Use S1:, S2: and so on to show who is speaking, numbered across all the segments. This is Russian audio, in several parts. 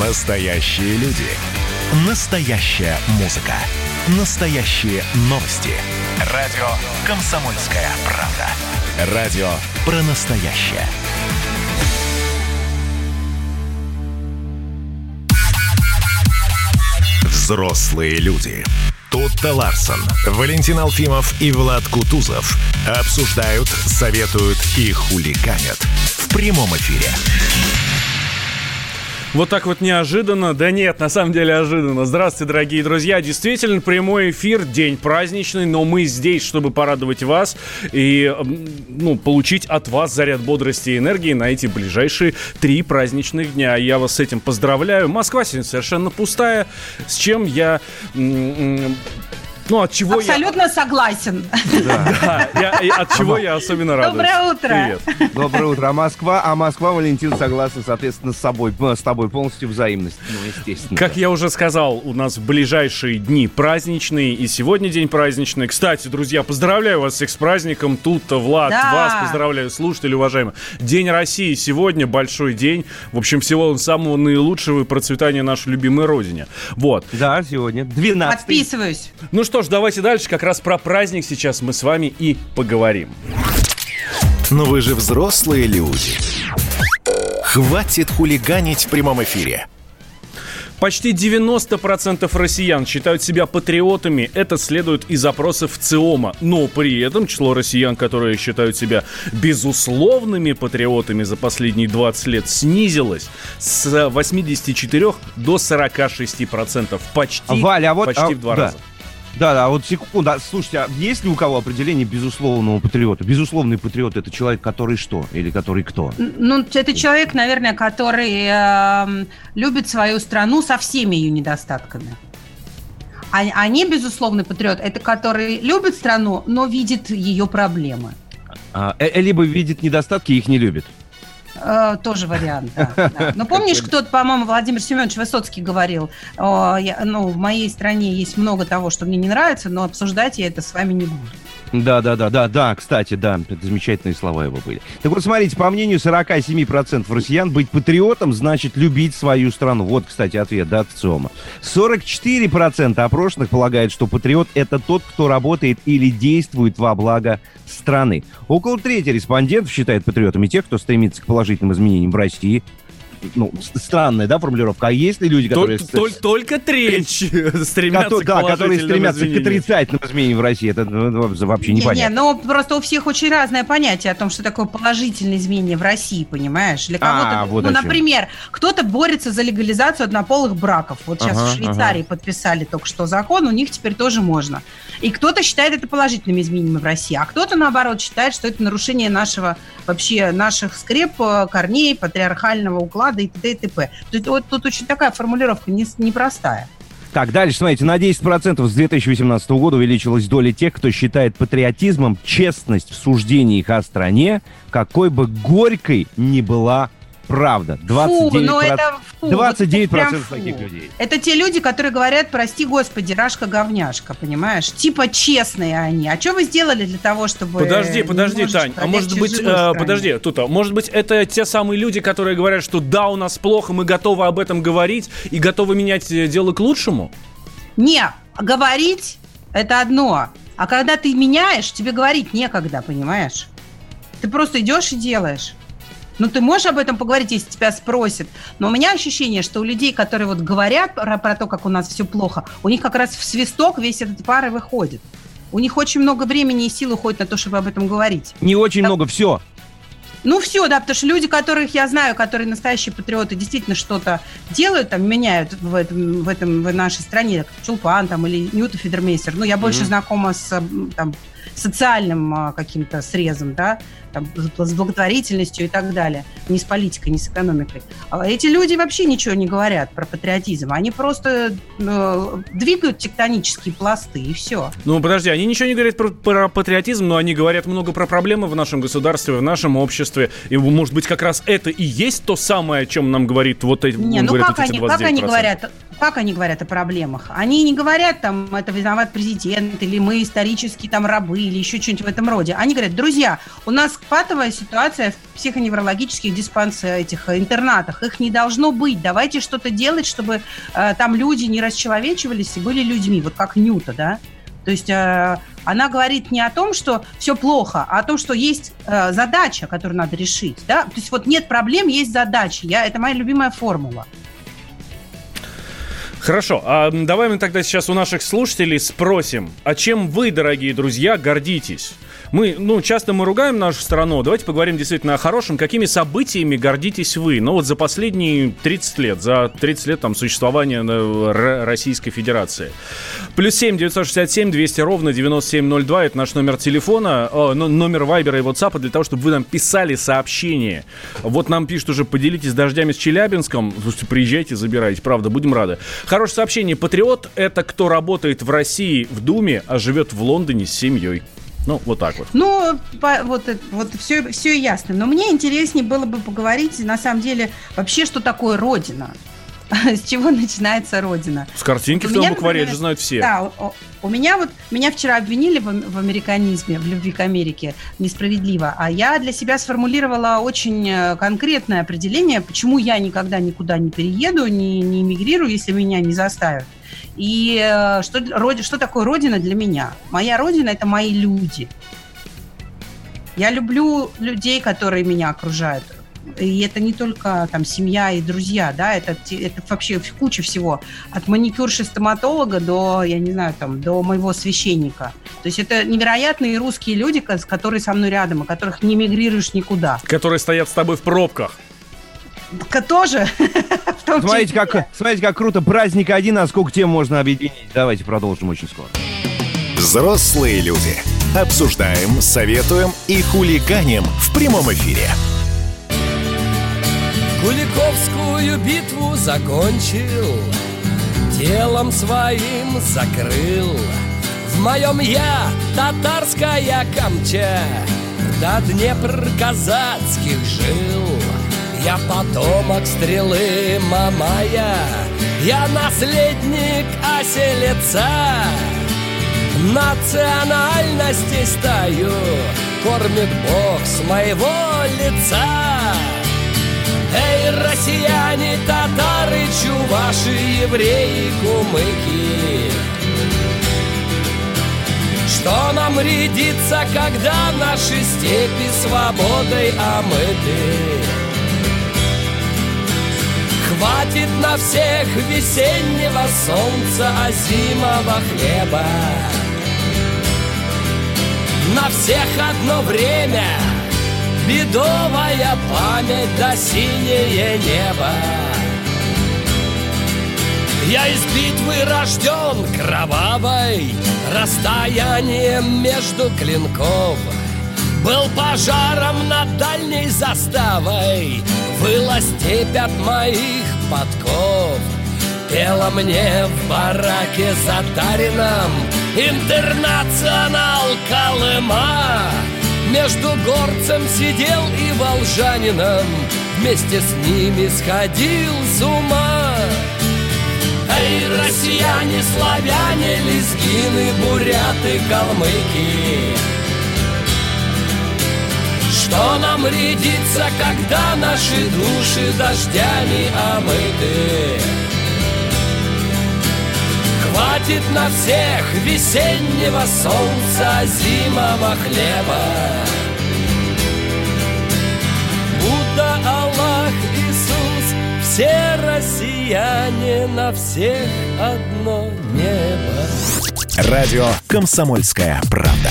S1: Настоящие люди. Настоящая музыка. Настоящие новости. Радио «Комсомольская правда». Радио про настоящее. Взрослые люди. Тутта Ларсон, Валентин Алфимов и Влад Кутузов обсуждают, советуют и хулиганят в прямом эфире.
S2: Вот так вот неожиданно. Да нет, на самом деле ожиданно. Здравствуйте, дорогие друзья. Действительно, прямой эфир, день праздничный, но мы здесь, чтобы порадовать вас и ну, получить от вас заряд бодрости и энергии на эти ближайшие три праздничных дня. Я вас с этим поздравляю. Москва сегодня совершенно пустая, с чем я
S3: ну, от чего Абсолютно я... согласен.
S2: Да, я, от чего я особенно рад.
S3: Доброе утро.
S4: Привет. Доброе утро. А Москва, а Москва, Валентин, согласен, соответственно, с собой, с тобой полностью взаимность. Ну,
S2: естественно. Как я уже сказал, у нас в ближайшие дни праздничные, и сегодня день праздничный. Кстати, друзья, поздравляю вас всех с праздником. Тут Влад, да. вас поздравляю, слушатели, уважаемые. День России сегодня, большой день. В общем, всего самого наилучшего и процветания нашей любимой родине. Вот.
S4: Да, сегодня. 12
S3: Подписываюсь.
S2: Ну что, что ж, давайте дальше. Как раз про праздник сейчас мы с вами и поговорим.
S1: Но вы же взрослые люди. Хватит хулиганить в прямом эфире.
S2: Почти 90% россиян считают себя патриотами. Это следует из запросов ЦИОМа. Но при этом число россиян, которые считают себя безусловными патриотами за последние 20 лет, снизилось с 84 до 46%. Почти,
S4: Валя, а вот,
S2: почти
S4: а,
S2: в два
S4: да.
S2: раза.
S4: Да, да, вот секунду. А, слушайте, а есть ли у кого определение безусловного патриота? Безусловный патриот это человек, который что? Или который кто?
S3: Ну, это человек, наверное, который э, любит свою страну со всеми ее недостатками. А, они, безусловный патриот, это который любит страну, но видит ее проблемы.
S4: А, э, либо видит недостатки и их не любит.
S3: Э, тоже вариант, да, да. Но помнишь, кто-то, по-моему, Владимир Семенович Высоцкий говорил, я, ну, в моей стране есть много того, что мне не нравится, но обсуждать я это с вами не буду.
S4: Да, да, да, да, да, кстати, да, замечательные слова его были. Так вот, смотрите, по мнению 47% россиян, быть патриотом значит любить свою страну. Вот, кстати, ответ, да, от ЦИОМа. 44% опрошенных полагают, что патриот – это тот, кто работает или действует во благо страны. Около трети респондентов считают патриотами тех, кто стремится к положительным изменениям в России, ну, странная, да, формулировка. А есть ли люди, которые...
S2: Только, только треть стремятся
S4: к Да, которые стремятся к отрицательным изменениям в России. Это ну, вообще не, непонятно.
S3: Не, ну просто у всех очень разное понятие о том, что такое положительное изменение в России, понимаешь? Для кого-то, а, вот ну, например, кто-то борется за легализацию однополых браков. Вот сейчас ага, в Швейцарии ага. подписали только что закон, у них теперь тоже можно. И кто-то считает это положительными изменениями в России, а кто-то, наоборот, считает, что это нарушение нашего, вообще, наших скреп, э, корней, патриархального уклада и т.д. и т.п. Тут, вот, тут очень такая формулировка не, непростая.
S4: Так, дальше, смотрите, на 10% с 2018 года увеличилась доля тех, кто считает патриотизмом честность в суждениях о стране, какой бы горькой ни была Правда. 29%, фу, ну это, фу, 29% вот таких людей.
S3: Это те люди, которые говорят, прости господи, рашка-говняшка, понимаешь? Типа честные они. А что вы сделали для того, чтобы...
S2: Подожди, подожди, Тань. А может быть, э, подожди, тут, а может быть, это те самые люди, которые говорят, что да, у нас плохо, мы готовы об этом говорить и готовы менять э, дело к лучшему?
S3: Не, говорить это одно. А когда ты меняешь, тебе говорить некогда, понимаешь? Ты просто идешь и делаешь. Ну, ты можешь об этом поговорить, если тебя спросят. Но у меня ощущение, что у людей, которые вот говорят про, про то, как у нас все плохо, у них как раз в свисток весь этот пар и выходит. У них очень много времени и сил уходит на то, чтобы об этом говорить.
S4: Не очень так, много, все.
S3: Ну, все, да, потому что люди, которых я знаю, которые настоящие патриоты, действительно что-то делают, там, меняют в, этом, в, этом, в нашей стране, как Чулпан там, или Ньюта Федермейстер. Ну, я больше mm-hmm. знакома с там, социальным а, каким-то срезом, да, там, с благотворительностью и так далее. Не с политикой, не с экономикой. А эти люди вообще ничего не говорят про патриотизм. Они просто э, двигают тектонические пласты, и все.
S2: Ну, подожди, они ничего не говорят про, про патриотизм, но они говорят много про проблемы в нашем государстве, в нашем обществе. И, может быть, как раз это и есть то самое, о чем нам говорит вот эти,
S3: не, ну как, они, как они говорят? как они говорят о проблемах? Они не говорят, там, это виноват президент, или мы исторические там рабы, или еще что-нибудь в этом роде. Они говорят, друзья, у нас патовая ситуация в психоневрологических диспансерах, этих интернатах. Их не должно быть. Давайте что-то делать, чтобы э, там люди не расчеловечивались и были людьми. Вот как Нюта, да? То есть э, она говорит не о том, что все плохо, а о том, что есть э, задача, которую надо решить. Да? То есть вот нет проблем, есть задачи. Я, это моя любимая формула.
S2: Хорошо, а давай мы тогда сейчас у наших слушателей спросим, а чем вы, дорогие друзья, гордитесь? Мы, ну, часто мы ругаем нашу страну. Давайте поговорим действительно о хорошем. Какими событиями гордитесь вы? Ну, вот за последние 30 лет, за 30 лет там существования э, Российской Федерации. Плюс 7 967 200 ровно 9702. Это наш номер телефона, о, номер Вайбера и WhatsApp для того, чтобы вы нам писали сообщения. Вот нам пишут уже, поделитесь дождями с Челябинском. Слушайте, приезжайте, забирайте. Правда, будем рады. Хорошее сообщение. Патриот – это кто работает в России в Думе, а живет в Лондоне с семьей. Ну, вот так вот.
S3: Ну, по, вот, вот все, все ясно. Но мне интереснее было бы поговорить, на самом деле, вообще, что такое Родина. С чего начинается Родина?
S2: С картинки в том букваре, это знают все.
S3: Да, у меня вот, меня вчера обвинили в, в американизме, в любви к Америке, несправедливо, а я для себя сформулировала очень э, конкретное определение, почему я никогда никуда не перееду, не, не эмигрирую, если меня не заставят. И э, что, что такое Родина для меня? Моя Родина – это мои люди. Я люблю людей, которые меня окружают. И это не только там семья и друзья, да, это, это вообще куча всего. От маникюрши стоматолога до, я не знаю, там, до моего священника. То есть это невероятные русские люди, которые со мной рядом, и которых не мигрируешь никуда.
S2: Которые стоят с тобой в пробках.
S3: Тоже.
S4: Смотрите как, смотрите, как круто. Праздник один, а сколько тем можно объединить. Давайте продолжим очень скоро.
S1: Взрослые люди. Обсуждаем, советуем и хулиганим в прямом эфире.
S5: Куликовскую битву закончил, Телом своим закрыл. В моем я татарская камча, До Днепр казацких жил. Я потомок стрелы Мамая, Я наследник оселеца. Национальности стою, Кормит Бог с моего лица. Эй, россияне, татары, чуваши, евреи, кумыки, Что нам рядится, когда наши степи свободой омыты? Хватит на всех весеннего солнца, а зимого хлеба. На всех одно время Бедовая память да синее небо Я из битвы рожден кровавой Расстоянием между клинков Был пожаром над дальней заставой. Выла степь от моих подков. Пела мне в бараке затаренном Интернационал Колыма. Между горцем сидел и волжанином. Вместе с ними сходил с ума. Эй, россияне, славяне, лезгины, буряты, калмыки что нам рядится, когда наши души дождями омыты? Хватит на всех весеннего солнца, зимого хлеба. Будда, Аллах, Иисус, все россияне на всех одно небо.
S1: Радио «Комсомольская правда».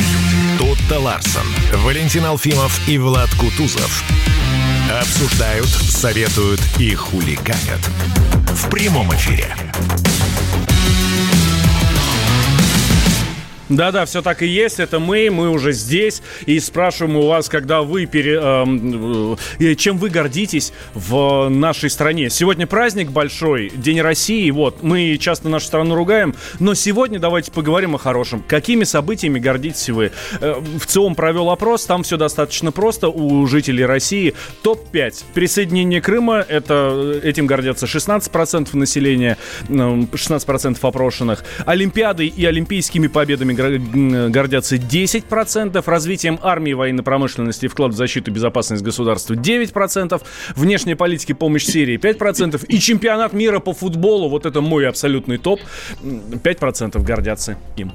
S1: Тутта Ларсон, Валентин Алфимов и Влад Кутузов. Обсуждают, советуют и хулиганят. В прямом эфире.
S2: Да-да, все так и есть. Это мы, мы уже здесь. И спрашиваем у вас, когда вы пере, э, э, чем вы гордитесь в нашей стране. Сегодня праздник большой, День России. Вот, мы часто нашу страну ругаем, но сегодня давайте поговорим о хорошем. Какими событиями гордитесь вы? Э, в ЦИОМ провел опрос, там все достаточно просто у жителей России. Топ-5. Присоединение Крыма, это, этим гордятся 16% населения, 16% опрошенных. Олимпиадой и олимпийскими победами гордятся 10%, развитием армии, военной промышленности и вклад в защиту и безопасность государства 9%, внешней политики помощь Сирии 5% и чемпионат мира по футболу, вот это мой абсолютный топ, 5% гордятся им.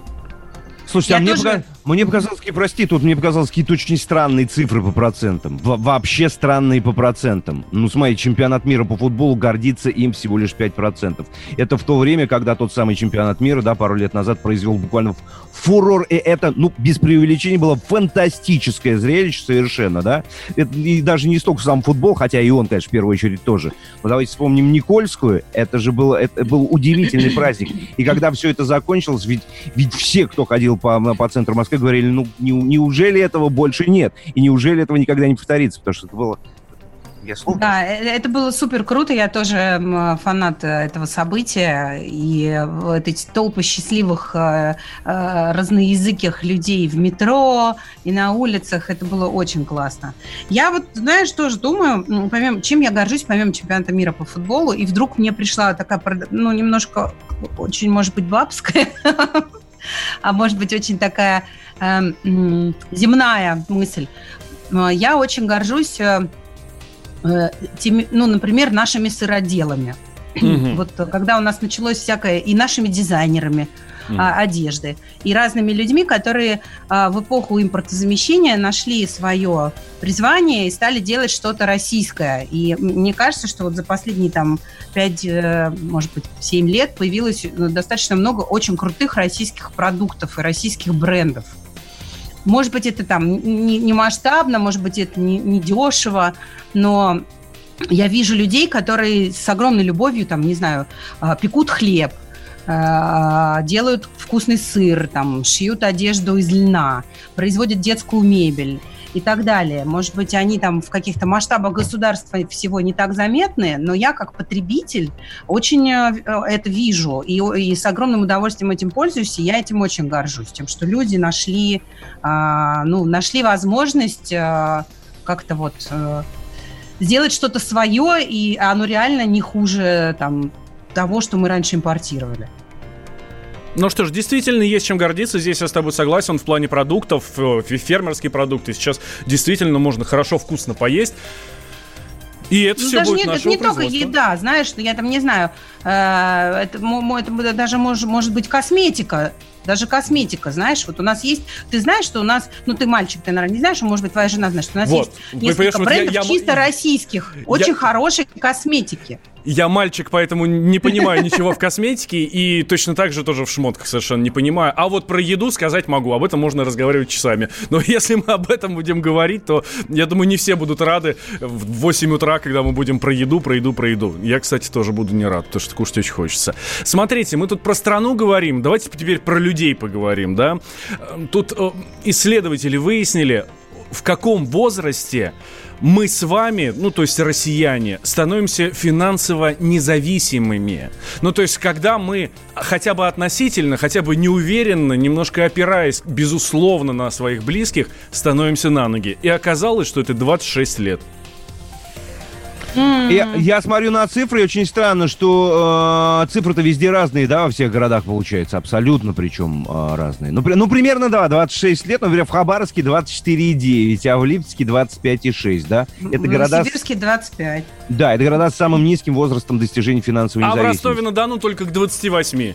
S4: Слушайте, а мне, тоже... пока... мне показалось, прости, тут мне показалось какие-то очень странные цифры по процентам. Во вообще странные по процентам. Ну, смотри, чемпионат мира по футболу гордится им всего лишь 5%. Это в то время, когда тот самый чемпионат мира, да, пару лет назад произвел буквально фурор. И это, ну, без преувеличения, было фантастическое зрелище совершенно, да. Это, и даже не столько сам футбол, хотя и он, конечно, в первую очередь тоже. Но давайте вспомним Никольскую. Это же было, это был удивительный праздник. И когда все это закончилось, ведь, ведь все, кто ходил по, по центру Москвы, говорили, ну, не, неужели этого больше нет? И неужели этого никогда не повторится? Потому что это было
S3: я слушаю. Да, э, это было супер круто. Я тоже фанат э, этого события. И вот эти толпы счастливых э, разноязыких людей в метро и на улицах, это было очень классно. Я вот, знаешь, тоже думаю, помимо, чем я горжусь, помимо чемпионата мира по футболу, и вдруг мне пришла такая, ну, немножко, очень, может быть, бабская а может быть очень такая э, земная мысль. Я очень горжусь, э, э, теми, ну, например, нашими сыроделами. Угу. Вот когда у нас началось всякое, и нашими дизайнерами, mm. одежды. И разными людьми, которые а, в эпоху импортозамещения нашли свое призвание и стали делать что-то российское. И мне кажется, что вот за последние там 5, э, может быть, 7 лет появилось э, достаточно много очень крутых российских продуктов и российских брендов. Может быть, это там не, не масштабно, может быть, это не, не дешево, но я вижу людей, которые с огромной любовью, там, не знаю, а, пекут хлеб, делают вкусный сыр, там, шьют одежду из льна, производят детскую мебель и так далее. Может быть, они там в каких-то масштабах государства всего не так заметны, но я как потребитель очень э, это вижу и, и с огромным удовольствием этим пользуюсь, и я этим очень горжусь, тем, что люди нашли, а, ну, нашли возможность а, как-то вот сделать что-то свое, и оно реально не хуже там того, что мы раньше импортировали.
S2: Ну что ж, действительно есть чем гордиться. Здесь я с тобой согласен в плане продуктов, э, фермерские продукты. Сейчас действительно можно хорошо, вкусно поесть. И это ну, все даже будет не, это
S3: не только еда, знаешь, я там не знаю, э, это, это даже может, может быть косметика, даже косметика, знаешь, вот у нас есть, ты знаешь, что у нас, ну ты мальчик, ты, наверное, не знаешь, а может быть твоя жена знает, что у нас вот. есть несколько брендов я, я, чисто я, российских, очень я, хорошей косметики.
S2: Я мальчик, поэтому не понимаю ничего в косметике и точно так же тоже в шмотках совершенно не понимаю. А вот про еду сказать могу, об этом можно разговаривать часами. Но если мы об этом будем говорить, то я думаю, не все будут рады в 8 утра, когда мы будем про еду, про еду, про еду. Я, кстати, тоже буду не рад, потому что кушать очень хочется. Смотрите, мы тут про страну говорим, давайте теперь про людей поговорим, да? Тут э, исследователи выяснили, в каком возрасте мы с вами, ну то есть россияне, становимся финансово независимыми. Ну то есть когда мы хотя бы относительно, хотя бы неуверенно, немножко опираясь, безусловно, на своих близких, становимся на ноги. И оказалось, что это 26 лет.
S4: Я, я смотрю на цифры, и очень странно, что э, цифры-то везде разные, да, во всех городах получается, абсолютно причем э, разные. Ну, при, ну, примерно, да, 26 лет, например, в Хабаровске 24,9, а в Липецке 25,6, да?
S3: Это города... В Сибирске 25.
S4: Да, это города с самым низким возрастом достижения финансовой а независимости.
S2: А в Ростове-на-Дону только к 28.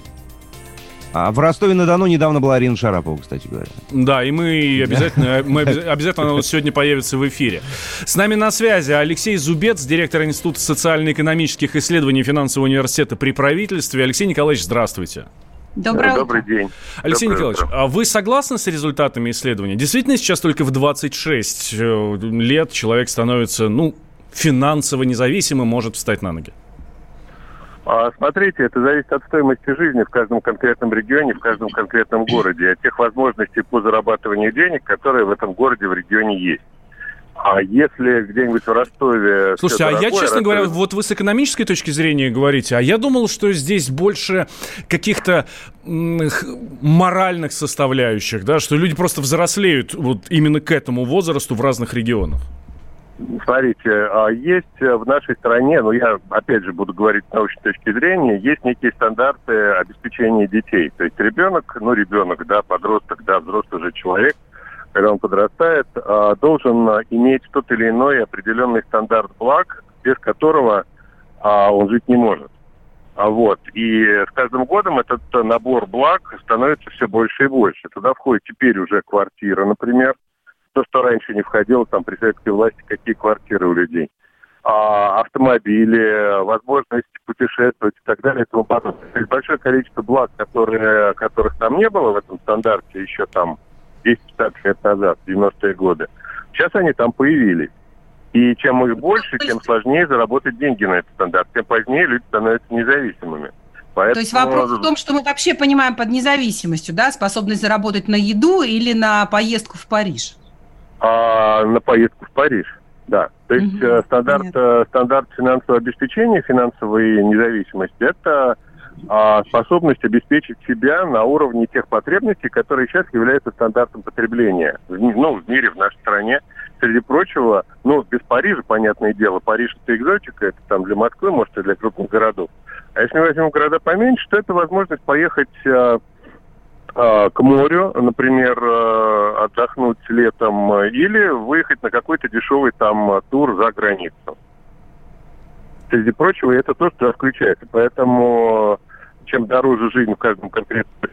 S4: А в Ростове-на-Дону недавно была Арина Шарапова, кстати говоря.
S2: Да, и мы обязательно, мы обязательно она сегодня появится в эфире. С нами на связи Алексей Зубец, директор Института социально-экономических исследований финансового университета при правительстве. Алексей Николаевич, здравствуйте.
S3: Доброе
S6: Добрый день.
S2: Алексей Доброе Николаевич, утро. а вы согласны с результатами исследования? Действительно, сейчас только в 26 э, лет человек становится, ну, финансово независимым может встать на ноги?
S6: А, смотрите, это зависит от стоимости жизни в каждом конкретном регионе, в каждом конкретном городе, от тех возможностей по зарабатыванию денег, которые в этом городе, в регионе есть. А если где-нибудь в Ростове...
S2: Слушайте, а я, честно Ростове... говоря, вот вы с экономической точки зрения говорите, а я думал, что здесь больше каких-то моральных составляющих, да, что люди просто взрослеют вот именно к этому возрасту в разных регионах.
S6: Смотрите, а есть в нашей стране, ну я опять же буду говорить с научной точки зрения, есть некие стандарты обеспечения детей. То есть ребенок, ну ребенок, да, подросток, да, взрослый же человек, когда он подрастает, а, должен иметь тот или иной определенный стандарт благ, без которого а, он жить не может. Вот. И с каждым годом этот набор благ становится все больше и больше. Туда входит теперь уже квартира, например, то, что раньше не входило, там, при советской власти, какие квартиры у людей. А, автомобили, возможность путешествовать и так далее и тому подобное. То есть большое количество благ, которые, которых там не было в этом стандарте еще там 10-15 лет назад, 90-е годы, сейчас они там появились. И чем их больше, тем сложнее заработать деньги на этот стандарт. Тем позднее люди становятся независимыми.
S3: Поэтому... То есть вопрос в том, что мы вообще понимаем под независимостью, да, способность заработать на еду или на поездку в Париж?
S6: А, на поездку в Париж. Да, то есть угу, стандарт, э, стандарт финансового обеспечения, финансовой независимости – это а, способность обеспечить себя на уровне тех потребностей, которые сейчас являются стандартом потребления. В, ну, в мире, в нашей стране. Среди прочего, ну, без Парижа, понятное дело, Париж – это экзотика, это там для Москвы, может, и для крупных городов. А если мы возьмем города поменьше, то это возможность поехать а, к морю, например, а, отдохнуть летом, или выехать на какой-то дешевый там тур за границу. Среди прочего, это то, что включается. Поэтому чем дороже жизнь в каждом конкретном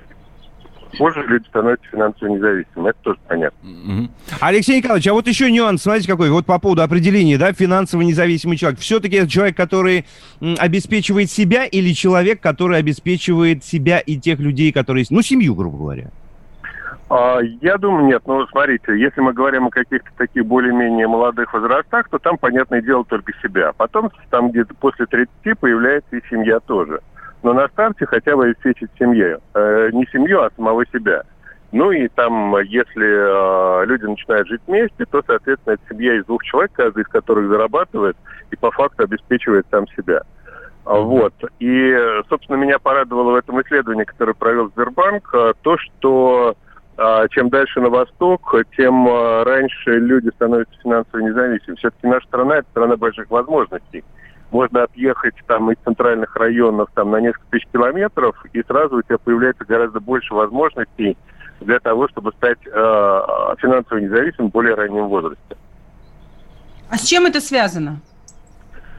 S6: позже люди становятся финансово независимыми. Это тоже понятно.
S4: Mm-hmm. Алексей Николаевич, а вот еще нюанс, смотрите какой, вот по поводу определения, да, финансово независимый человек. Все-таки это человек, который м, обеспечивает себя или человек, который обеспечивает себя и тех людей, которые, ну, семью, грубо говоря?
S6: А, я думаю, нет. Ну, смотрите, если мы говорим о каких-то таких более-менее молодых возрастах, то там, понятное дело, только себя. Потом, там где-то после 30 появляется и семья тоже но на старте хотя бы обеспечить семью. Э, не семью, а самого себя. Ну и там, если э, люди начинают жить вместе, то, соответственно, это семья из двух человек, каждый из которых зарабатывает и по факту обеспечивает сам себя. Вот. И, собственно, меня порадовало в этом исследовании, которое провел Сбербанк, э, то, что э, чем дальше на восток, тем э, раньше люди становятся финансово независимыми. Все-таки наша страна – это страна больших возможностей можно объехать там из центральных районов там на несколько тысяч километров, и сразу у тебя появляется гораздо больше возможностей для того, чтобы стать э, финансово независимым в более раннем возрасте.
S3: А с чем это связано?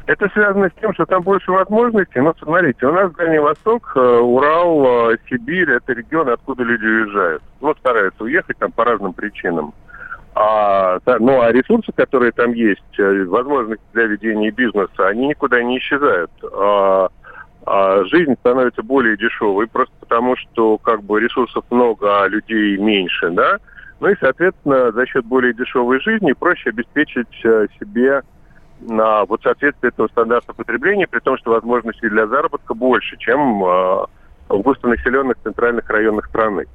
S6: Это связано с тем, что там больше возможностей. Ну, смотрите, у нас Дальний Восток, э, Урал, э, Сибирь – это регионы, откуда люди уезжают. Ну, стараются уехать там по разным причинам. А, ну, а ресурсы, которые там есть, э, возможности для ведения бизнеса, они никуда не исчезают. А, а жизнь становится более дешевой просто потому, что как бы ресурсов много, а людей меньше, да. Ну и, соответственно, за счет более дешевой жизни проще обеспечить э, себе на вот соответствие этого стандарта потребления, при том, что возможностей для заработка больше, чем э, в густонаселенных центральных районах страны.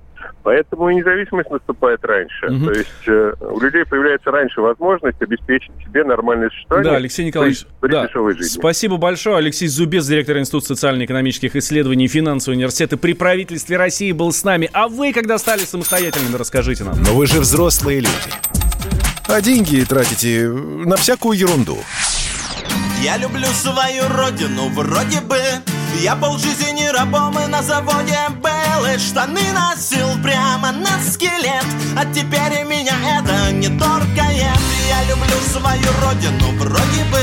S6: Поэтому и независимость наступает раньше. Угу. То есть э, у людей появляется раньше возможность обеспечить себе нормальное существование.
S2: Да, Алексей Николаевич, при, при да. дешевой жизни. спасибо большое. Алексей Зубец, директор Института социально-экономических исследований и финансового университета при правительстве России был с нами. А вы, когда стали самостоятельными, расскажите нам.
S1: Но вы же взрослые люди. А деньги тратите на всякую ерунду.
S7: Я люблю свою родину, вроде бы Я полжизни рабом и на заводе был И штаны носил прямо на скелет. А теперь меня это не торкает Я люблю свою родину, вроде бы.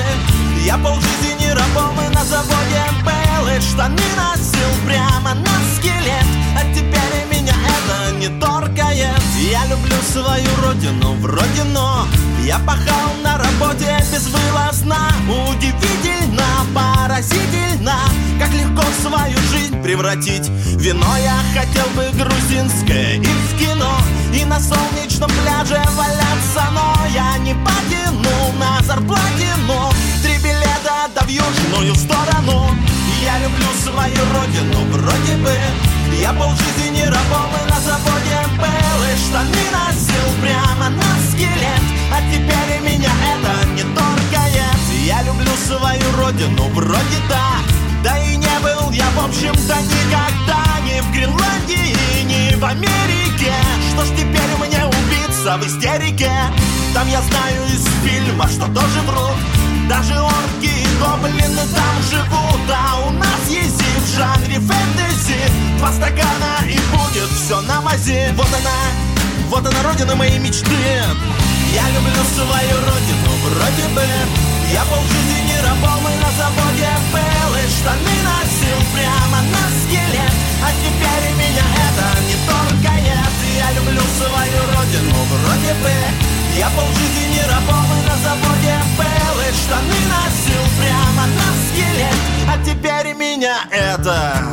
S7: Я полжизни рабом и на заводе был И штаны носил прямо на скелет. А теперь меня это не торкает. Я люблю свою родину, вроде но Я пахал на работе безвылазно. Удивительно, поразительно Как легко свою жизнь превратить Вино. Я хотел бы грузинское и в кино И на солнечном пляже валяться Но я не потянул на зарплате, но южную сторону Я люблю свою родину, вроде бы. Я полжизни рабом и на заводе был. И штаны носил прямо на скелет. А теперь и меня это не торкает Я люблю свою родину, вроде да. Да и не был я, в общем-то, никогда Ни в Гренландии, ни в Америке. Что ж теперь мне убиться в истерике? Там я знаю из фильма, что тоже врут даже орки и гоблины там живут А у нас есть в жанре фэнтези. Два стакана и будет все на мази Вот она, вот она родина моей мечты. Я люблю свою родину, вроде бы. Я полжизни рабом и на заводе был. И штаны носил прямо на скелет А теперь меня это не торкает Я люблю свою родину, вроде бы Я полжизни рабом и на заводе И штаны носил прямо на скелет А теперь меня это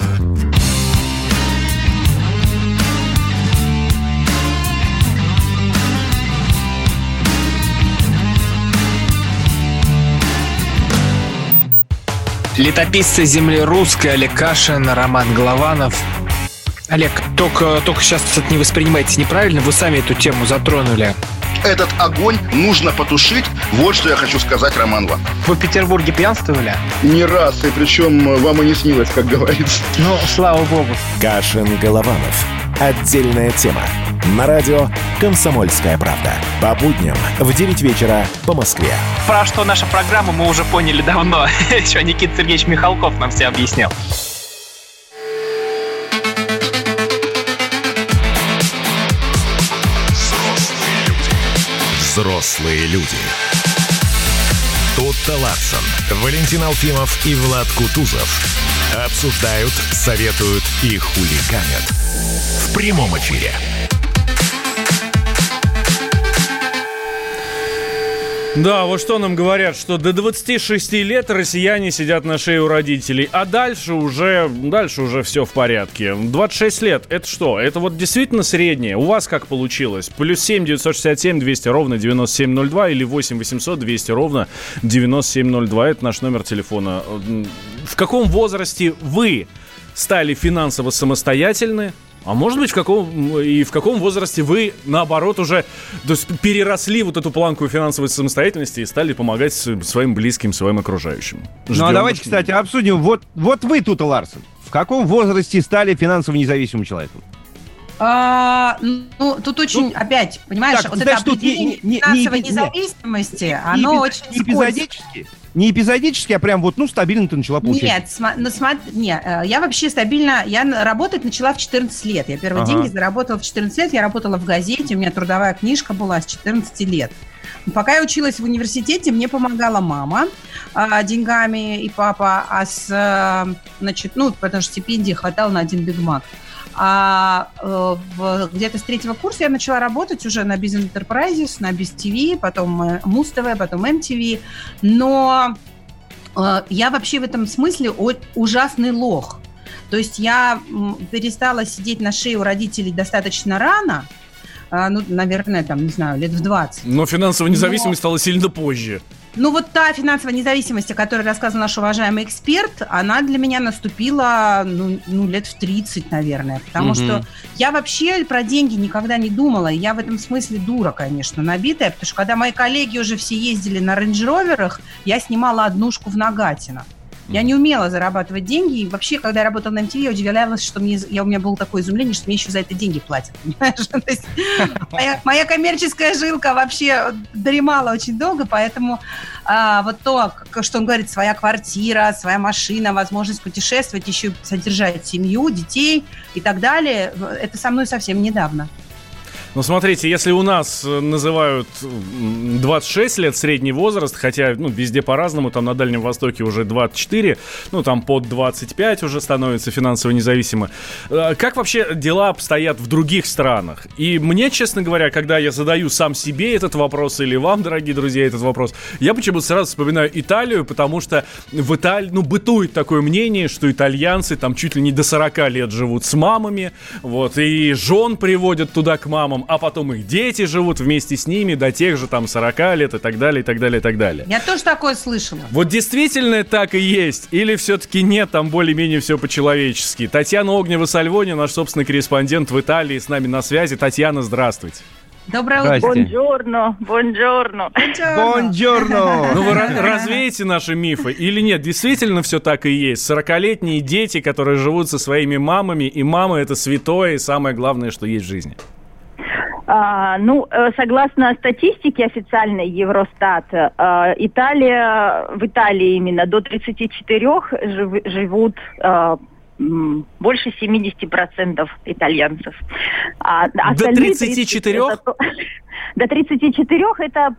S8: Летописцы земли русской Олег Кашин, Роман Голованов. Олег, только, только сейчас это не воспринимайте неправильно, вы сами эту тему затронули.
S9: Этот огонь нужно потушить. Вот что я хочу сказать, Роман вам.
S8: Вы в Петербурге пьянствовали?
S9: Не раз, и причем вам и не снилось, как говорится.
S8: Ну, слава богу.
S1: Кашин Голованов. Отдельная тема. На радио «Комсомольская правда». По будням в 9 вечера по Москве.
S8: Про что наша программа мы уже поняли давно. Еще Никита Сергеевич Михалков нам все объяснял.
S1: Взрослые люди. Тутта Ларсон, Валентин Алфимов и Влад Кутузов обсуждают, советуют и хулиганят. В прямом эфире.
S2: Да, вот что нам говорят, что до 26 лет россияне сидят на шее у родителей, а дальше уже, дальше уже все в порядке. 26 лет, это что? Это вот действительно среднее? У вас как получилось? Плюс 7 967 200 ровно 9702 или 8 800 200 ровно 9702, это наш номер телефона. В каком возрасте вы стали финансово самостоятельны? А может быть, в каком, и в каком возрасте вы, наоборот, уже то есть, переросли вот эту планку финансовой самостоятельности и стали помогать своим близким, своим окружающим?
S4: Ждем ну, а давайте, кстати, обсудим. Вот, вот вы тут, Ларсон, в каком возрасте стали финансово независимым человеком?
S3: А, ну, тут очень, ну, опять, понимаешь, так, вот значит, это определение не, не, финансовой не, независимости, не, оно не, очень
S4: не эпизодически. Не эпизодически, а прям вот, ну, стабильно ты начала получать.
S3: Нет, см- ну, смотри, нет, э, я вообще стабильно, я работать начала в 14 лет. Я первые ага. деньги заработала в 14 лет, я работала в газете, у меня трудовая книжка была с 14 лет. Пока я училась в университете, мне помогала мама а, деньгами и папа, а с, э, значит, ну, потому что стипендии хватало на один бигмак. А э, где-то с третьего курса я начала работать уже на Business Enterprises, на Biz TV, потом э, Must TV, потом MTV. Но э, я вообще в этом смысле ужасный лох. То есть я перестала сидеть на шее у родителей достаточно рано, ну, наверное, там, не знаю, лет в 20.
S2: Но финансовая независимость Но... стала сильно позже.
S3: Ну вот та финансовая независимость, о которой рассказывал наш уважаемый эксперт, она для меня наступила ну, ну лет в 30, наверное. Потому угу. что я вообще про деньги никогда не думала. Я в этом смысле дура, конечно, набитая. Потому что когда мои коллеги уже все ездили на рейндж-роверах, я снимала однушку в Нагатино. Я не умела зарабатывать деньги. И вообще, когда я работала на MTV, я удивлялась, что мне, я, у меня было такое изумление, что мне еще за это деньги платят. Моя коммерческая жилка вообще дремала очень долго, поэтому а, вот то, что он говорит, своя квартира, своя машина, возможность путешествовать, еще содержать семью, детей и так далее, это со мной совсем недавно.
S2: Ну, смотрите, если у нас э, называют 26 лет средний возраст, хотя, ну, везде по-разному, там на Дальнем Востоке уже 24, ну, там под 25 уже становится финансово независимо. Э, как вообще дела обстоят в других странах? И мне, честно говоря, когда я задаю сам себе этот вопрос, или вам, дорогие друзья, этот вопрос, я почему-то сразу вспоминаю Италию, потому что в Италии, ну, бытует такое мнение, что итальянцы там чуть ли не до 40 лет живут с мамами, вот, и жен приводят туда к мамам, мамам, а потом их дети живут вместе с ними до тех же там 40 лет и так далее, и так далее, и так далее.
S3: Я тоже такое слышала.
S2: Вот действительно так и есть? Или все-таки нет, там более-менее все по-человечески? Татьяна Огнева-Сальвони, наш собственный корреспондент в Италии, с нами на связи. Татьяна, здравствуйте.
S3: Доброе утро.
S4: Здрасте.
S10: Бонжорно, бонжорно.
S4: Бонджорно!
S2: Ну вы ра- развеете наши мифы или нет? Действительно все так и есть. 40-летние дети, которые живут со своими мамами, и мама это святое и самое главное, что есть в жизни.
S10: А, ну, э, согласно статистике официальной Евростат, э, Италия, в Италии именно до 34 жив- живут м, больше 70% итальянцев. А остальные
S2: 34?
S10: 30 это то- До 34 это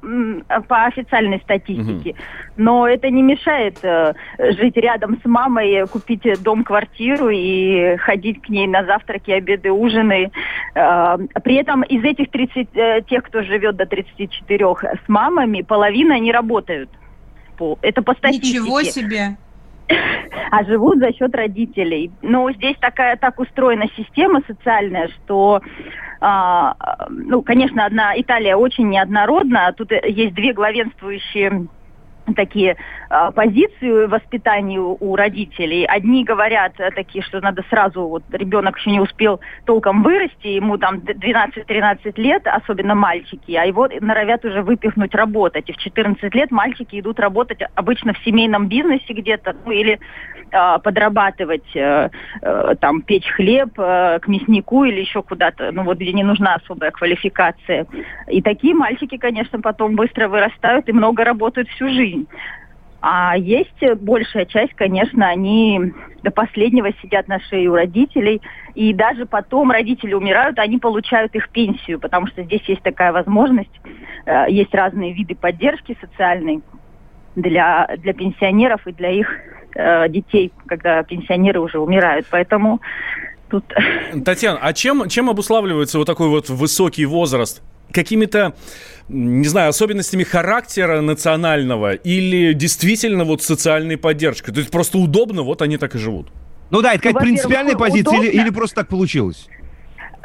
S10: по официальной статистике. Но это не мешает э, жить рядом с мамой, купить дом, квартиру и ходить к ней на завтраки, обеды, ужины. Э, при этом из этих 30, э, тех, кто живет до 34 с мамами, половина не работают. Это по статистике
S3: Ничего себе.
S10: А живут за счет родителей. Но здесь такая так устроена система социальная, что, а, ну, конечно, одна Италия очень неоднородна. Тут э, есть две главенствующие такие а, позиции воспитания у, родителей. Одни говорят э, такие, что надо сразу, вот ребенок еще не успел толком вырасти, ему там д- 12-13 лет, особенно мальчики, а его норовят уже выпихнуть работать. И в 14 лет мальчики идут работать обычно в семейном бизнесе где-то, ну или а, подрабатывать, э, э, там, печь хлеб э, к мяснику или еще куда-то, ну вот где не нужна особая квалификация. И такие мальчики, конечно, потом быстро вырастают и много работают всю жизнь. А есть большая часть, конечно, они до последнего сидят на шее у родителей, и даже потом родители умирают, они получают их пенсию, потому что здесь есть такая возможность, э, есть разные виды поддержки социальной для, для пенсионеров и для их э, детей, когда пенсионеры уже умирают. Поэтому тут
S2: Татьяна, а чем, чем обуславливается вот такой вот высокий возраст? Какими-то, не знаю, особенностями характера национального или действительно вот социальной поддержкой? То есть просто удобно, вот они так и живут.
S4: Ну да, это какая-то принципиальная позиция или,
S10: удобно.
S4: или просто так получилось?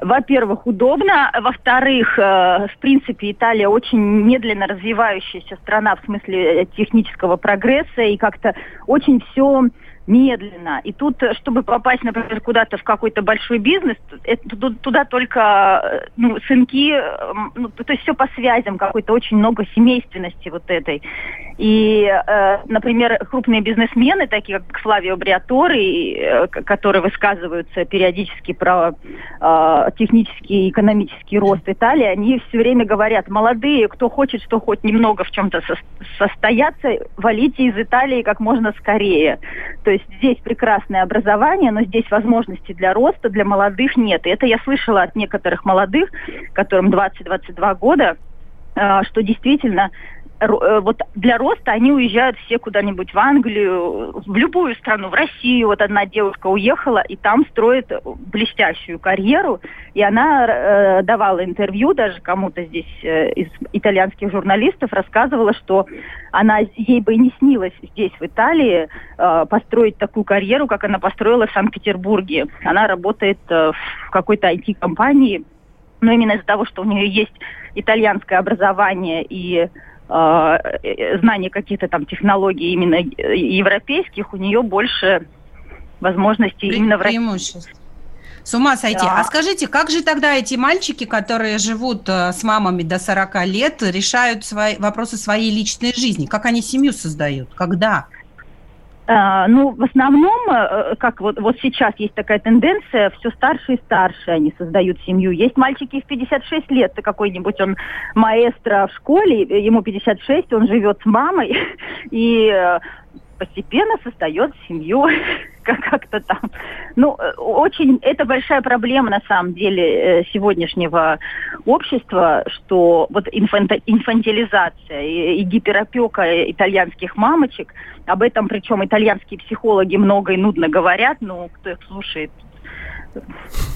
S10: Во-первых, удобно. Во-вторых, э, в принципе, Италия очень медленно развивающаяся страна в смысле э, технического прогресса и как-то очень все медленно. И тут, чтобы попасть, например, куда-то в какой-то большой бизнес, это, ту- туда только э, ну, сынки, э, м, ну, то есть все по связям, какой-то очень много семейственности вот этой. И, э, например, крупные бизнесмены, такие как Флавио Бриатори, э, которые высказываются периодически про э, технический и экономический рост Италии, они все время говорят, молодые, кто хочет, что хоть немного в чем-то сос- состояться, валите из Италии как можно скорее. То есть здесь прекрасное образование, но здесь возможностей для роста для молодых нет. И это я слышала от некоторых молодых, которым 20-22 года, э, что действительно вот для роста они уезжают все куда-нибудь в Англию, в любую страну, в Россию. Вот одна девушка уехала и там строит блестящую карьеру. И она э, давала интервью даже кому-то здесь э, из итальянских журналистов, рассказывала, что она ей бы и не снилось здесь, в Италии, э, построить такую карьеру, как она построила в Санкт-Петербурге. Она работает э, в какой-то IT-компании, но именно из-за того, что у нее есть итальянское образование и э, э, знание каких-то там технологий именно э, европейских, у нее больше возможностей
S3: Пре-
S10: именно в России.
S3: С ума сойти.
S10: Да.
S3: А скажите, как же тогда эти мальчики, которые живут э, с мамами до 40 лет, решают свои, вопросы своей личной жизни? Как они семью создают? Когда?
S10: А, ну, в основном, э, как вот, вот сейчас есть такая тенденция, все старше и старше они создают семью. Есть мальчики в 56 лет, какой-нибудь он маэстро в школе, э, ему 56, он живет с мамой и э, постепенно создает семью как-то там. Ну, э, очень, это большая проблема на самом деле э, сегодняшнего общества, что вот инфантилизация и, и гиперопека итальянских мамочек, об этом причем итальянские психологи много и нудно говорят, но кто их слушает,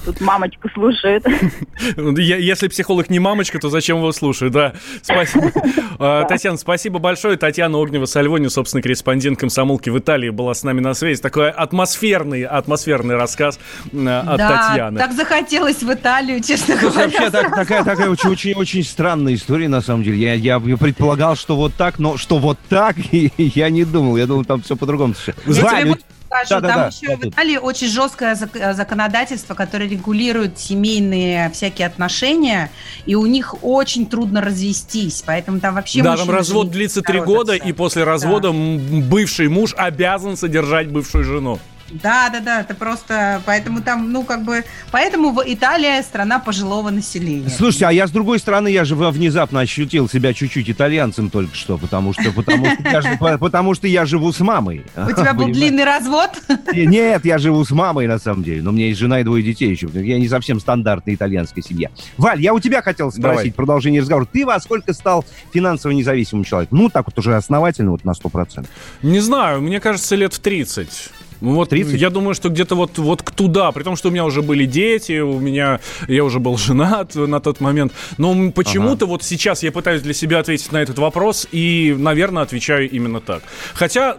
S10: Тут мамочка слушает.
S2: Я- Если психолог не мамочка, то зачем его слушать? Да, спасибо. А, Татьяна, спасибо большое. Татьяна Огнева Сальвони, собственно, корреспондент комсомолки в Италии, была с нами на связи. Такой атмосферный, атмосферный рассказ от Татьяны.
S3: так захотелось в Италию, честно
S4: Слушай,
S3: говоря.
S4: вообще так- такая, такая очень, очень, очень странная история, на самом деле. Я, я предполагал, что вот так, но что вот так, я не думал. Я думал, там все по-другому.
S3: Я Скажу,
S4: да-да-да,
S3: там еще
S4: да,
S3: в
S4: тут.
S3: Италии очень жесткое э, законодательство, которое регулирует семейные всякие отношения, и у них очень трудно развестись, поэтому там вообще
S2: Да, там развод длится три года, и после развода бывший муж обязан содержать бывшую жену.
S3: Да, да, да, это просто, поэтому там, ну, как бы, поэтому в Италия страна пожилого населения.
S4: Слушайте, а я с другой стороны, я же внезапно ощутил себя чуть-чуть итальянцем только что, потому что, потому что, я, же- по- потому что я живу с мамой.
S3: У тебя был длинный развод?
S4: Нет, я живу с мамой, на самом деле. Но у меня есть жена и двое детей еще. Я не совсем стандартная итальянская семья. Валь, я у тебя хотел спросить
S2: Давай.
S4: продолжение разговора. Ты во сколько стал финансово независимым человеком? Ну, так вот уже основательно, вот на 100%.
S2: Не знаю, мне кажется, лет в 30. Ну, Вот
S4: 30?
S2: я думаю, что где-то вот, вот к туда, при том, что у меня уже были дети, у меня я уже был женат на тот момент. Но почему-то вот сейчас я пытаюсь для себя ответить на этот вопрос и, наверное, отвечаю именно так. Хотя,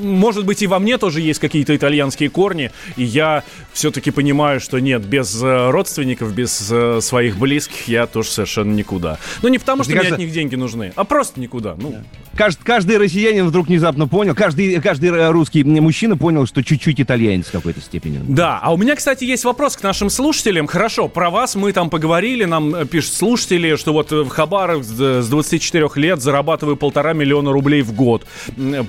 S2: может быть, и во мне тоже есть какие-то итальянские корни, и я все-таки понимаю, что нет, без э, родственников, без э, своих близких я тоже совершенно никуда. Ну, не потому, что мне
S4: кажется-
S2: от них деньги нужны, а просто никуда. Ну,
S4: Кажд- каждый россиянин вдруг внезапно понял, каждый, каждый э, русский мужчина понял, что чуть-чуть итальянец в какой-то степени.
S2: Да, а у меня, кстати, есть вопрос к нашим слушателям. Хорошо, про вас мы там поговорили, нам э, пишут слушатели, что вот э, в Хабаровск с с 24 лет зарабатываю полтора миллиона рублей в год.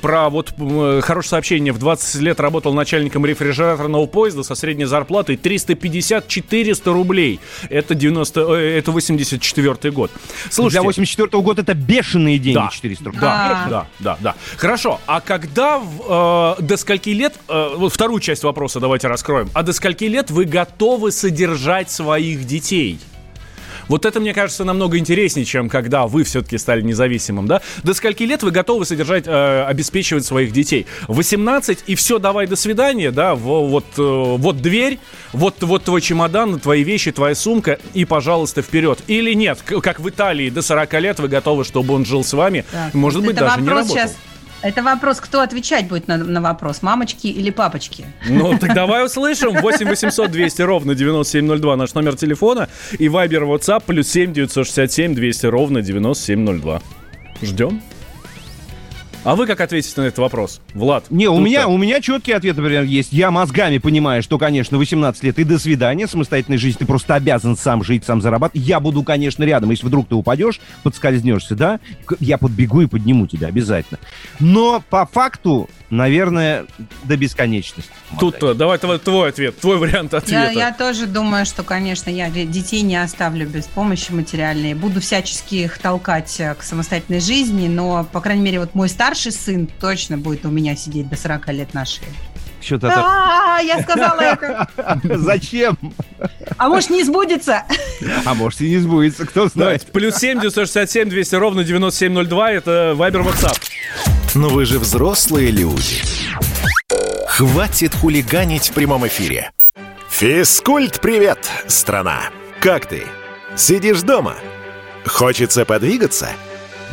S2: Про вот э, хорошее сообщение, в 20 лет работал начальником рефрижераторного поезда со средней зарплатой 350-400 рублей. Это 90, э, это 84 год. Слушайте,
S4: Для 84 года это бешеные деньги,
S2: Да.
S4: 400 рублей.
S2: да, да, да, да. Хорошо. А когда э, до скольки лет, э, вот вторую часть вопроса давайте раскроем. А до скольки лет вы готовы содержать своих детей? Вот это, мне кажется, намного интереснее, чем когда вы все-таки стали независимым, да? До скольки лет вы готовы содержать, э, обеспечивать своих детей? 18 и все, давай, до свидания, да? Во- Вот, э, вот дверь, вот, вот твой чемодан, твои вещи, твоя сумка и, пожалуйста, вперед. Или нет, как в Италии, до 40 лет вы готовы, чтобы он жил с вами,
S3: Так,
S2: может быть, даже не работал.
S3: щас- Это вопрос, кто отвечать будет на, на вопрос, мамочки или папочки?
S2: Ну, так давай услышим. 8 800 200 ровно 9702 наш номер телефона. И Вайбер, WhatsApp, плюс 7 967 200 ровно 9702. Ждем. А вы как ответите на этот вопрос, Влад?
S4: Не, у меня, у меня четкий ответ, например, есть. Я мозгами понимаю, что, конечно, 18 лет и до свидания, самостоятельной жизни, ты просто обязан сам жить, сам зарабатывать. Я буду, конечно, рядом. Если вдруг ты упадешь, подскользнешься, да, я подбегу и подниму тебя обязательно. Но по факту, наверное, до бесконечности.
S2: Тут-то, давай твой, твой ответ, твой вариант
S3: Я,
S2: ответа.
S3: я тоже думаю, что, конечно, я де- детей не оставлю без помощи материальной. Буду всячески их толкать э, к самостоятельной жизни, но, по крайней мере, вот мой старший сын точно будет у меня сидеть до 40 лет на шее.
S4: Что-то это...
S3: А, я сказала это.
S4: Зачем?
S3: А может, не сбудется?
S4: А может и не сбудется, кто знает.
S2: Давайте, плюс 7 967 200 ровно 9702, это Вайбер, WhatsApp.
S1: Но вы же взрослые люди. Хватит хулиганить в прямом эфире. Физкульт-привет, страна! Как ты? Сидишь дома? Хочется подвигаться?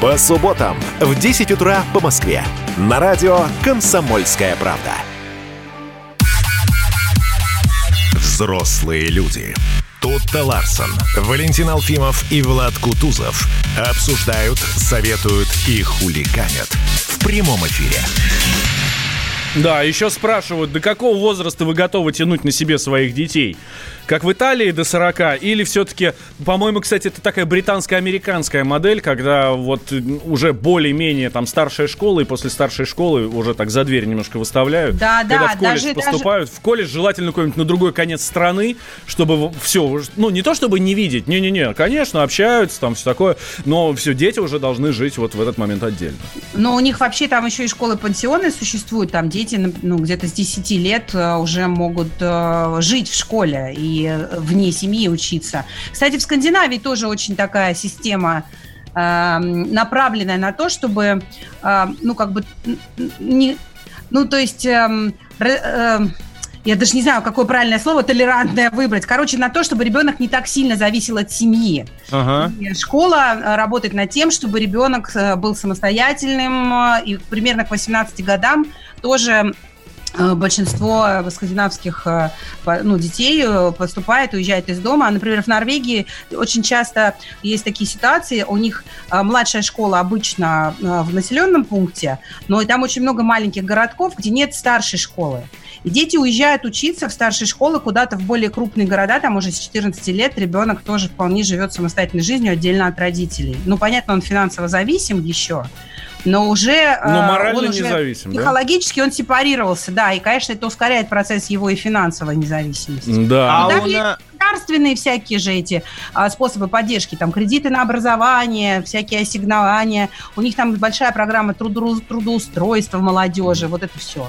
S1: По субботам в 10 утра по Москве. На радио «Комсомольская правда». Взрослые люди. Тутта Ларсон, Валентин Алфимов и Влад Кутузов обсуждают, советуют и хулиганят в прямом эфире.
S2: Да, еще спрашивают, до какого возраста вы готовы тянуть на себе своих детей? Как в Италии до 40? Или все-таки, по-моему, кстати, это такая британско-американская модель, когда вот уже более-менее там старшая школа, и после старшей школы уже так за дверь немножко выставляют.
S3: Да,
S2: когда
S3: да,
S2: в колледж
S3: даже-
S2: поступают. В колледж желательно какой-нибудь на другой конец страны, чтобы все, ну не то чтобы не видеть, не-не-не, конечно, общаются, там все такое, но все, дети уже должны жить вот в этот момент отдельно.
S3: Но у них вообще там еще и школы-пансионы существуют. Там дети ну, где-то с 10 лет э, уже могут э, жить в школе и вне семьи учиться. Кстати, в Скандинавии тоже очень такая система э, направленная на то, чтобы, э, ну, как бы, не, ну, то есть... эм, эм, я даже не знаю, какое правильное слово толерантное выбрать. Короче, на то, чтобы ребенок не так сильно зависел от семьи.
S4: Ага.
S3: И Школа э, работает над тем, чтобы ребенок был самостоятельным, и примерно к 18 годам тоже э, большинство скандинавских э, ну, детей э, поступает, уезжает из дома. Например, в Норвегии очень часто есть такие ситуации, у них младшая школа обычно в населенном пункте, но и там очень много маленьких городков, где нет старшей школы. И дети уезжают учиться в старшей школы куда-то в более крупные города, там уже с 14 лет ребенок тоже вполне живет самостоятельной жизнью отдельно от родителей. Ну, понятно, он финансово зависим еще, но уже...
S2: Но
S3: э,
S2: морально
S3: он уже
S2: независим, да?
S3: Психологически он сепарировался, да, и, конечно, это ускоряет процесс его и финансовой независимости.
S2: Да.
S4: А
S3: там
S4: у
S3: есть
S4: на-
S3: государственные всякие же эти а, способы поддержки, там кредиты на образование, всякие ассигнования, у них там большая программа трудоу- трудоустройства молодежи, вот это все.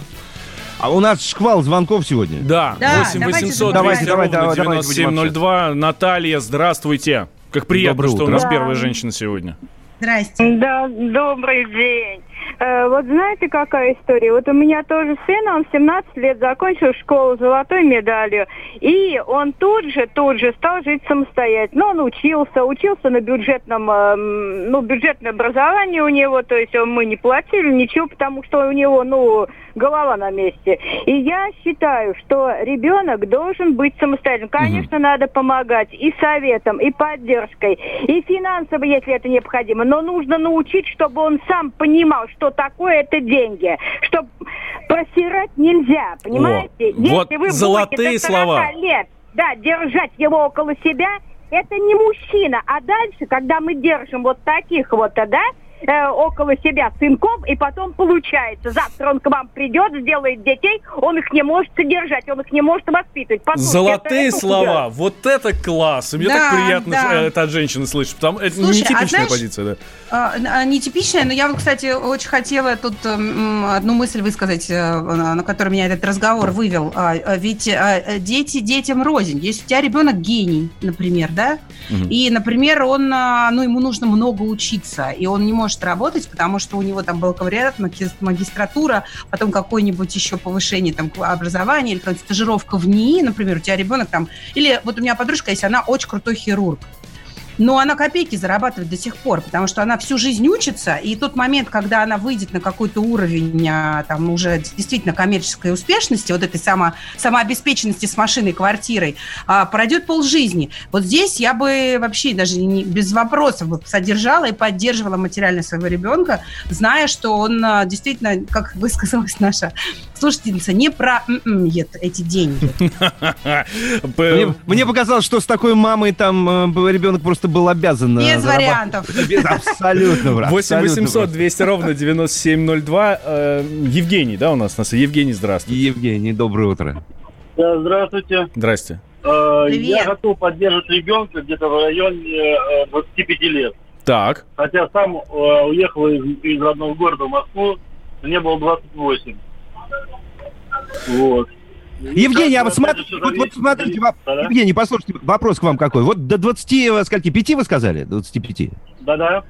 S4: А у нас шквал звонков сегодня.
S2: Да,
S3: Да,
S2: 8
S3: давайте
S2: 800
S4: Давайте,
S2: 200
S4: давайте,
S2: ровно
S4: давайте, давайте будем
S2: 9702. Наталья, здравствуйте. Как приятно,
S4: Доброе
S2: что у
S4: утро.
S2: нас
S11: Да.
S2: первая женщина сегодня.
S3: Здрасте.
S11: Да, добрый день. Э, вот знаете, какая история? Вот у меня тоже сын, он в 17 лет закончил школу с золотой медалью, и он тут же, тут же стал жить самостоятельно. Ну, он учился, учился на бюджетном, эм, ну, бюджетное образование у него, то есть мы не платили ничего, потому что у него, ну, голова на месте. И я считаю, что ребенок должен быть самостоятельным. Конечно, надо помогать и советом, и поддержкой, и финансово, если это необходимо. Но нужно научить, чтобы он сам понимал, что такое это деньги. Что просирать нельзя, понимаете?
S2: вот
S11: если вы
S2: золотые
S11: будете до 40
S2: слова.
S11: лет, да, держать его около себя, это не мужчина. А дальше, когда мы держим вот таких вот, да, э, около себя сынков, и потом получается, завтра он к вам придет, сделает детей, он их не может содержать, он их не может воспитывать. Послушайте,
S2: Золотые
S11: это- это
S2: слова. Вот это класс. Мне
S3: Да,
S2: так приятно
S3: да.
S2: э, это от женщины слышать. Потому это
S3: Слушай, а
S2: нетипичная
S3: знаешь,
S2: позиция, да.
S3: А, а, Нетипичная, но я, вот, кстати, очень хотела тут одну мысль высказать, э, на которую меня этот разговор вывел. А, а, Ведь а, дети детям рознь. Если у тебя ребенок гений, например, да,
S2: Мгм.
S3: и, например, он, а, ну, ему нужно много учиться, и он не может работать, потому что у него там бакалавриат, маги- магистратура, потом какое-нибудь еще повышение там образования или стажировка в НИИ, например, у тебя ребенок там, или вот у меня подружка есть, она очень крутой хирург, но она копейки зарабатывает до сих пор, потому что она всю жизнь учится, и тот момент, когда она выйдет на какой-то уровень а, там уже действительно коммерческой успешности, вот этой само, самообеспеченности с машиной, квартирой, а, пройдет полжизни. Вот здесь я бы вообще даже не, без вопросов бы содержала и поддерживала материально своего ребенка, зная, что он а, действительно, как высказалась наша слушательница, не про м-м-ет эти деньги.
S4: Мне, мне показалось, что с такой мамой там э, ребенок просто был обязан... э,
S3: Без
S4: зарабатывать.
S3: вариантов.
S4: Без- Абсолютно, брат,
S2: 8
S4: абсолютно
S2: 800
S4: просто.
S2: 200 ровно 9702. Э, Евгений, да, у нас? нас Евгений, здравствуйте.
S4: Евгений, доброе утро.
S12: Да, здравствуйте.
S2: Здрасте.
S12: Э,
S3: Привет.
S12: Я готов поддерживать ребенка где-то в районе э, 25 лет.
S2: Так.
S12: Хотя сам уехал из, из родного города в Москву, мне было 28. Вот.
S4: Евгений, а вот, смотри, вот, вот смотрите, воп-
S12: да?
S4: Евгений, послушайте, вопрос к вам какой. Вот до 20, э, скольки, 5 вы сказали? 25?
S12: Да-да.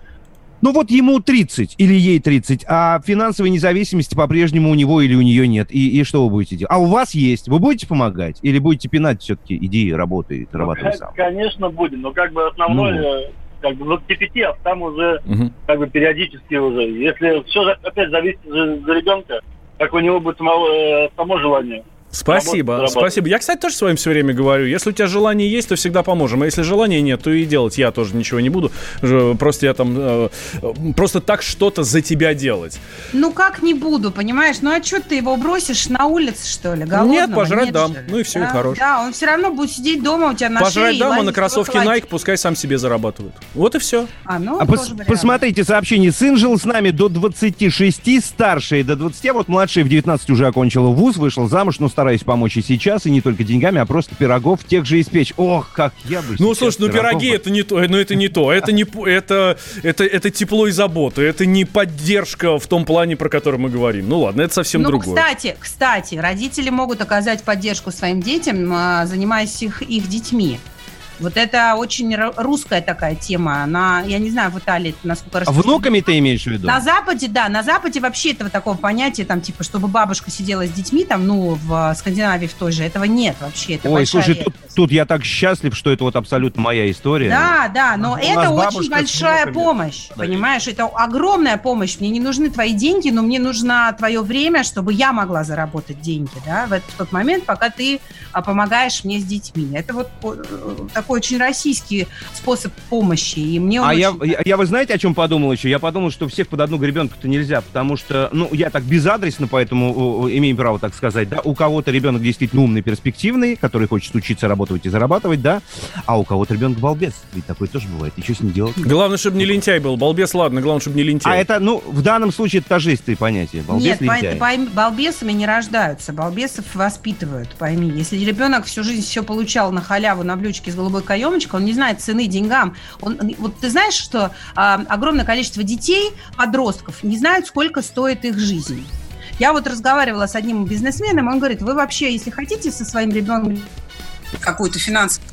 S4: Ну вот ему 30 или ей 30, а финансовой независимости по-прежнему у него или у нее нет. И, и что вы будете делать? А у вас есть. Вы будете помогать? Или будете пинать все-таки? Иди, работай, зарабатывай
S12: К-
S4: сам.
S12: Конечно, будем, но как бы основной,
S4: Ну.
S12: как бы 25, а там уже
S2: Мгм.
S12: как бы периодически уже. Если все опять зависит же за ребенка, как у него будет самого, э, само желание.
S2: Спасибо, спасибо. Я, кстати, тоже с вами все время говорю, если у тебя желание есть, то всегда поможем. А если желания нет, то и делать я тоже ничего не буду. Просто я там э, просто так что-то за тебя делать.
S3: Ну как не буду, понимаешь? Ну а что ты его бросишь на улице, что ли? Голодного?
S2: Нет, пожрать дам.
S3: же.
S2: Ну и всё, и
S3: да,
S2: хорош.
S3: Да, он все равно будет сидеть дома у тебя на
S2: Пожрать
S3: шее. и
S2: дам, а на
S3: твой
S2: Nike пускай сам себе зарабатывает. Вот и все.
S3: А, ну,
S4: А пос-
S3: вариант.
S4: посмотрите сообщение. Сын жил с нами до 26, старший до 20, а вот младший в 19 уже окончила вуз, вышел замуж, но стараюсь помочь и сейчас, и не только деньгами, а просто пирогов тех же испечь. Ох, как я бы
S2: Ну, слушай, ну пироги
S4: бы-
S2: это не то, ну это не то, это не п- это это это тепло и забота, это не поддержка в том плане, про который мы говорим. Ну ладно, это совсем
S3: ну,
S2: другое.
S3: кстати, кстати, родители могут оказать поддержку своим детям, а, занимаясь их, их детьми. Вот это очень русская такая тема. Она, я не знаю, в Италии это насколько
S4: А внуками ты имеешь в виду?
S3: На Западе, да, на Западе вообще этого такого понятия, там, типа, чтобы бабушка сидела с детьми, там, ну, в Скандинавии в той же, этого нет вообще. Это
S4: Ой, слушай, тут,
S3: редкость.
S4: тут я так счастлив, что это вот абсолютно моя история.
S3: Да, да, но
S4: У
S3: это очень большая помощь, понимаешь? Это огромная помощь. Мне не нужны твои деньги, но мне нужно твое время, чтобы я могла заработать деньги, да, в, этот- в тот момент, пока ты а, помогаешь мне с детьми. Это вот э, такой очень российский способ помощи, и мне он
S4: А я,
S3: очень
S4: я, я, вы знаете, о чем подумал еще? Я подумал, что всех под одну гребенку-то нельзя, потому что, ну, я так безадресно, поэтому имею право так сказать, да, у кого-то ребенок действительно умный, перспективный, который хочет учиться работать и зарабатывать, да, а у кого-то ребенок балбес, ведь такое тоже бывает, и что с ним делать?
S2: Главное, чтобы не лентяй был. Балбес, ладно, главное, чтобы не лентяй.
S4: А это, ну, в данном случае это тождественные понятия, балбес,
S3: Нет,
S4: лентяй.
S3: пойми, балбесами не рождаются, балбесов воспитывают, пойми. Если ребенок всю жизнь все получал на халяву на блюдечке с голубой каемочкой, он не знает цены деньгам. Он, вот ты знаешь, что а, огромное количество детей, подростков, не знают, сколько стоит их жизнь. Я вот разговаривала с одним бизнесменом, он говорит, вы вообще, если хотите со своим ребенком какую-то финансовую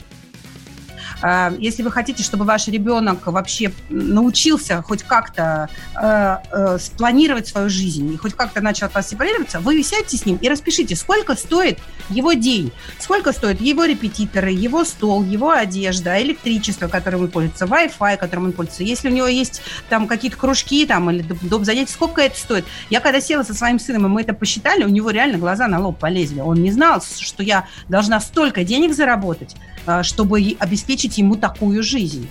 S3: если вы хотите, чтобы ваш ребенок вообще научился хоть как-то э, э, спланировать свою жизнь и хоть как-то начал от вас сепарироваться, вы сядьте с ним и распишите, сколько стоит его день, сколько стоят его репетиторы, его стол, его одежда, электричество, которым он пользуется, Wi-Fi, которым он пользуется. Если у него есть там какие-то кружки там или доп. занятия, сколько это стоит? Я когда села со своим сыном, и мы это посчитали, у него реально глаза на лоб полезли. Он не знал, что я должна столько денег заработать, а, чтобы и обеспечить ему такую жизнь.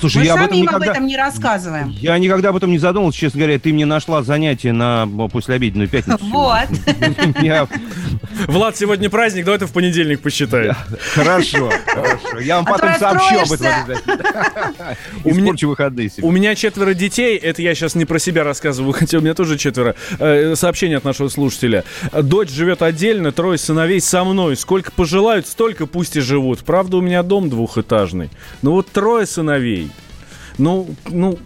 S4: Слушай,
S3: Мы
S4: я об
S3: сами
S4: этом
S3: им
S4: никогда...
S3: об этом не рассказываем.
S4: Я никогда об этом не задумывался, честно говоря. Ты мне нашла занятие на послеобеденную пятницу.
S3: Вот.
S2: Влад, сегодня праздник, давай ты в понедельник посчитай.
S4: Хорошо, хорошо. Я вам
S3: А то
S4: потом сообщу об этом.
S2: У меня-
S4: выходные.
S2: У меня четверо детей, это я сейчас не про себя рассказываю, хотя у меня тоже четверо. Э, Сообщение от нашего слушателя. Дочь живет отдельно, трое сыновей со мной. Сколько пожелают, столько пусть и живут. Правда, у меня дом двухэтажный. Ну вот трое сыновей. Ну, ну,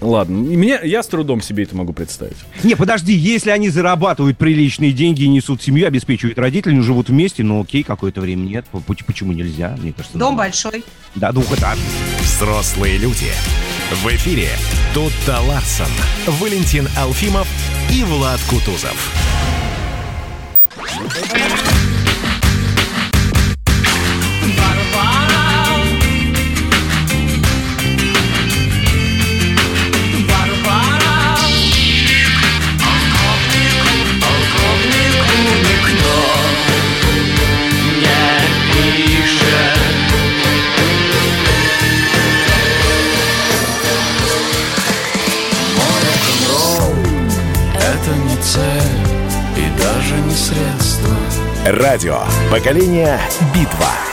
S2: ладно. Мне, я с трудом себе это могу представить.
S4: Не, подожди, если они зарабатывают приличные деньги и несут семью, обеспечивают родителей, ну, живут вместе, ну, окей, какое-то время нет. Почему нельзя? Мне кажется,
S3: Дом
S4: нормально.
S3: большой.
S4: Да, двухэтажный.
S1: Взрослые люди. В эфире Тутта Ларсон, Валентин Алфимов и Влад Кутузов. Радио. Поколение. Битва.